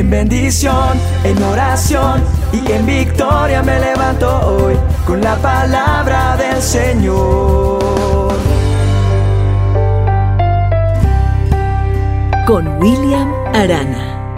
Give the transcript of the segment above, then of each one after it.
En bendición, en oración y en victoria me levanto hoy con la palabra del Señor. Con William Arana.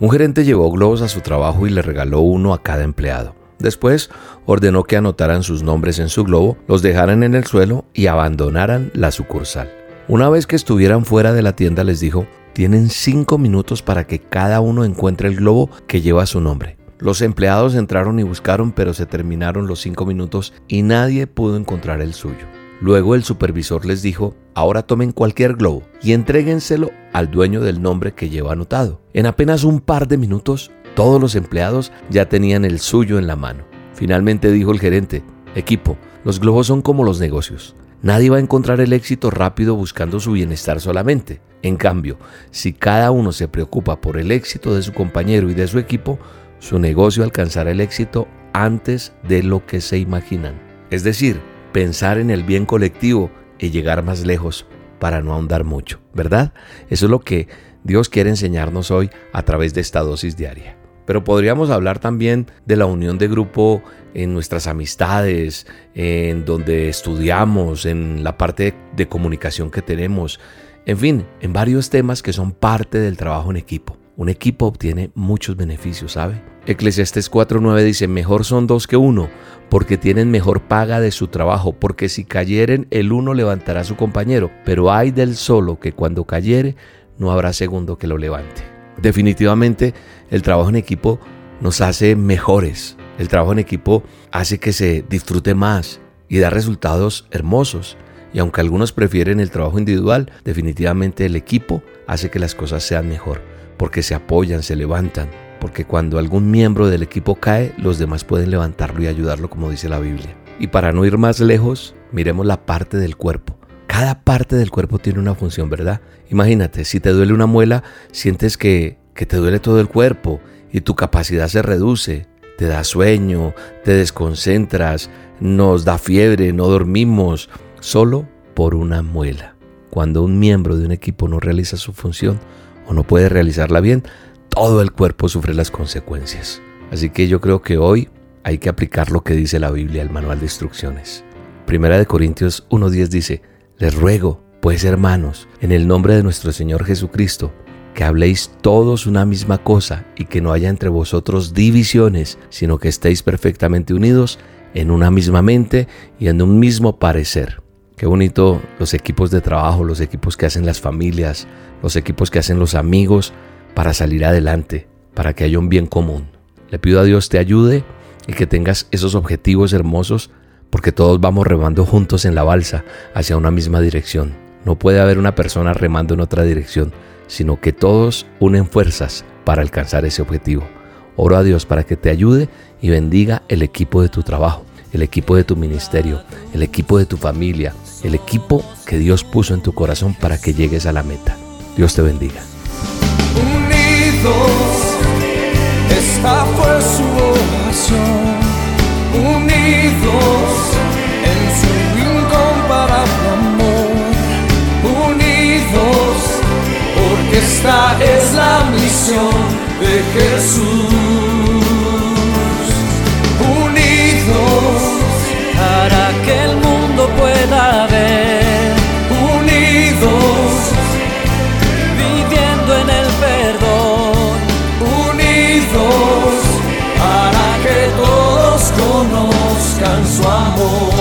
Un gerente llevó globos a su trabajo y le regaló uno a cada empleado. Después ordenó que anotaran sus nombres en su globo, los dejaran en el suelo y abandonaran la sucursal. Una vez que estuvieran fuera de la tienda les dijo, tienen cinco minutos para que cada uno encuentre el globo que lleva su nombre. Los empleados entraron y buscaron, pero se terminaron los cinco minutos y nadie pudo encontrar el suyo. Luego el supervisor les dijo, ahora tomen cualquier globo y entréguenselo al dueño del nombre que lleva anotado. En apenas un par de minutos, todos los empleados ya tenían el suyo en la mano. Finalmente dijo el gerente, equipo, los globos son como los negocios. Nadie va a encontrar el éxito rápido buscando su bienestar solamente. En cambio, si cada uno se preocupa por el éxito de su compañero y de su equipo, su negocio alcanzará el éxito antes de lo que se imaginan. Es decir, pensar en el bien colectivo y llegar más lejos para no ahondar mucho, ¿verdad? Eso es lo que Dios quiere enseñarnos hoy a través de esta dosis diaria. Pero podríamos hablar también de la unión de grupo en nuestras amistades, en donde estudiamos, en la parte de comunicación que tenemos, en fin, en varios temas que son parte del trabajo en equipo. Un equipo obtiene muchos beneficios, ¿sabe? Eclesiastes 4.9 dice, mejor son dos que uno, porque tienen mejor paga de su trabajo, porque si cayeren, el uno levantará a su compañero, pero hay del solo que cuando cayere, no habrá segundo que lo levante. Definitivamente el trabajo en equipo nos hace mejores. El trabajo en equipo hace que se disfrute más y da resultados hermosos. Y aunque algunos prefieren el trabajo individual, definitivamente el equipo hace que las cosas sean mejor, porque se apoyan, se levantan, porque cuando algún miembro del equipo cae, los demás pueden levantarlo y ayudarlo como dice la Biblia. Y para no ir más lejos, miremos la parte del cuerpo. Cada parte del cuerpo tiene una función, ¿verdad? Imagínate, si te duele una muela, sientes que, que te duele todo el cuerpo y tu capacidad se reduce, te da sueño, te desconcentras, nos da fiebre, no dormimos, solo por una muela. Cuando un miembro de un equipo no realiza su función o no puede realizarla bien, todo el cuerpo sufre las consecuencias. Así que yo creo que hoy hay que aplicar lo que dice la Biblia, el manual de instrucciones. Primera de Corintios 1.10 dice, les ruego, pues hermanos, en el nombre de nuestro Señor Jesucristo, que habléis todos una misma cosa y que no haya entre vosotros divisiones, sino que estéis perfectamente unidos en una misma mente y en un mismo parecer. Qué bonito los equipos de trabajo, los equipos que hacen las familias, los equipos que hacen los amigos para salir adelante, para que haya un bien común. Le pido a Dios te ayude y que tengas esos objetivos hermosos porque todos vamos remando juntos en la balsa hacia una misma dirección. No puede haber una persona remando en otra dirección, sino que todos unen fuerzas para alcanzar ese objetivo. Oro a Dios para que te ayude y bendiga el equipo de tu trabajo, el equipo de tu ministerio, el equipo de tu familia, el equipo que Dios puso en tu corazón para que llegues a la meta. Dios te bendiga. Unidos, esta fue su oración. Unidos de Jesús. Unidos para que el mundo pueda ver. Unidos viviendo en el perdón. Unidos para que todos conozcan su amor.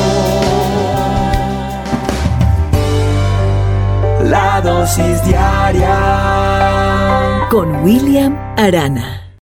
La dosis diaria con William Arana.